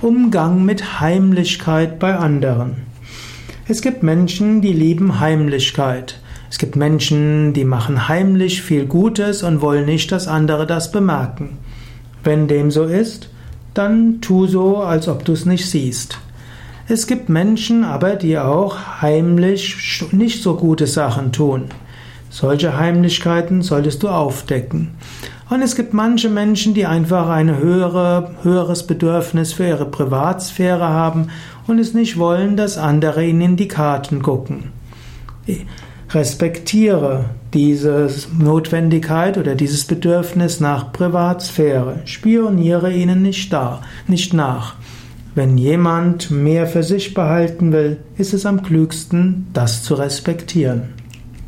Umgang mit Heimlichkeit bei anderen. Es gibt Menschen, die lieben Heimlichkeit. Es gibt Menschen, die machen heimlich viel Gutes und wollen nicht, dass andere das bemerken. Wenn dem so ist, dann tu so, als ob du es nicht siehst. Es gibt Menschen aber, die auch heimlich nicht so gute Sachen tun. Solche Heimlichkeiten solltest du aufdecken. Und es gibt manche Menschen, die einfach ein höhere, höheres Bedürfnis für ihre Privatsphäre haben und es nicht wollen, dass andere ihnen in die Karten gucken. Respektiere diese Notwendigkeit oder dieses Bedürfnis nach Privatsphäre. Spioniere ihnen nicht da, nicht nach. Wenn jemand mehr für sich behalten will, ist es am klügsten, das zu respektieren.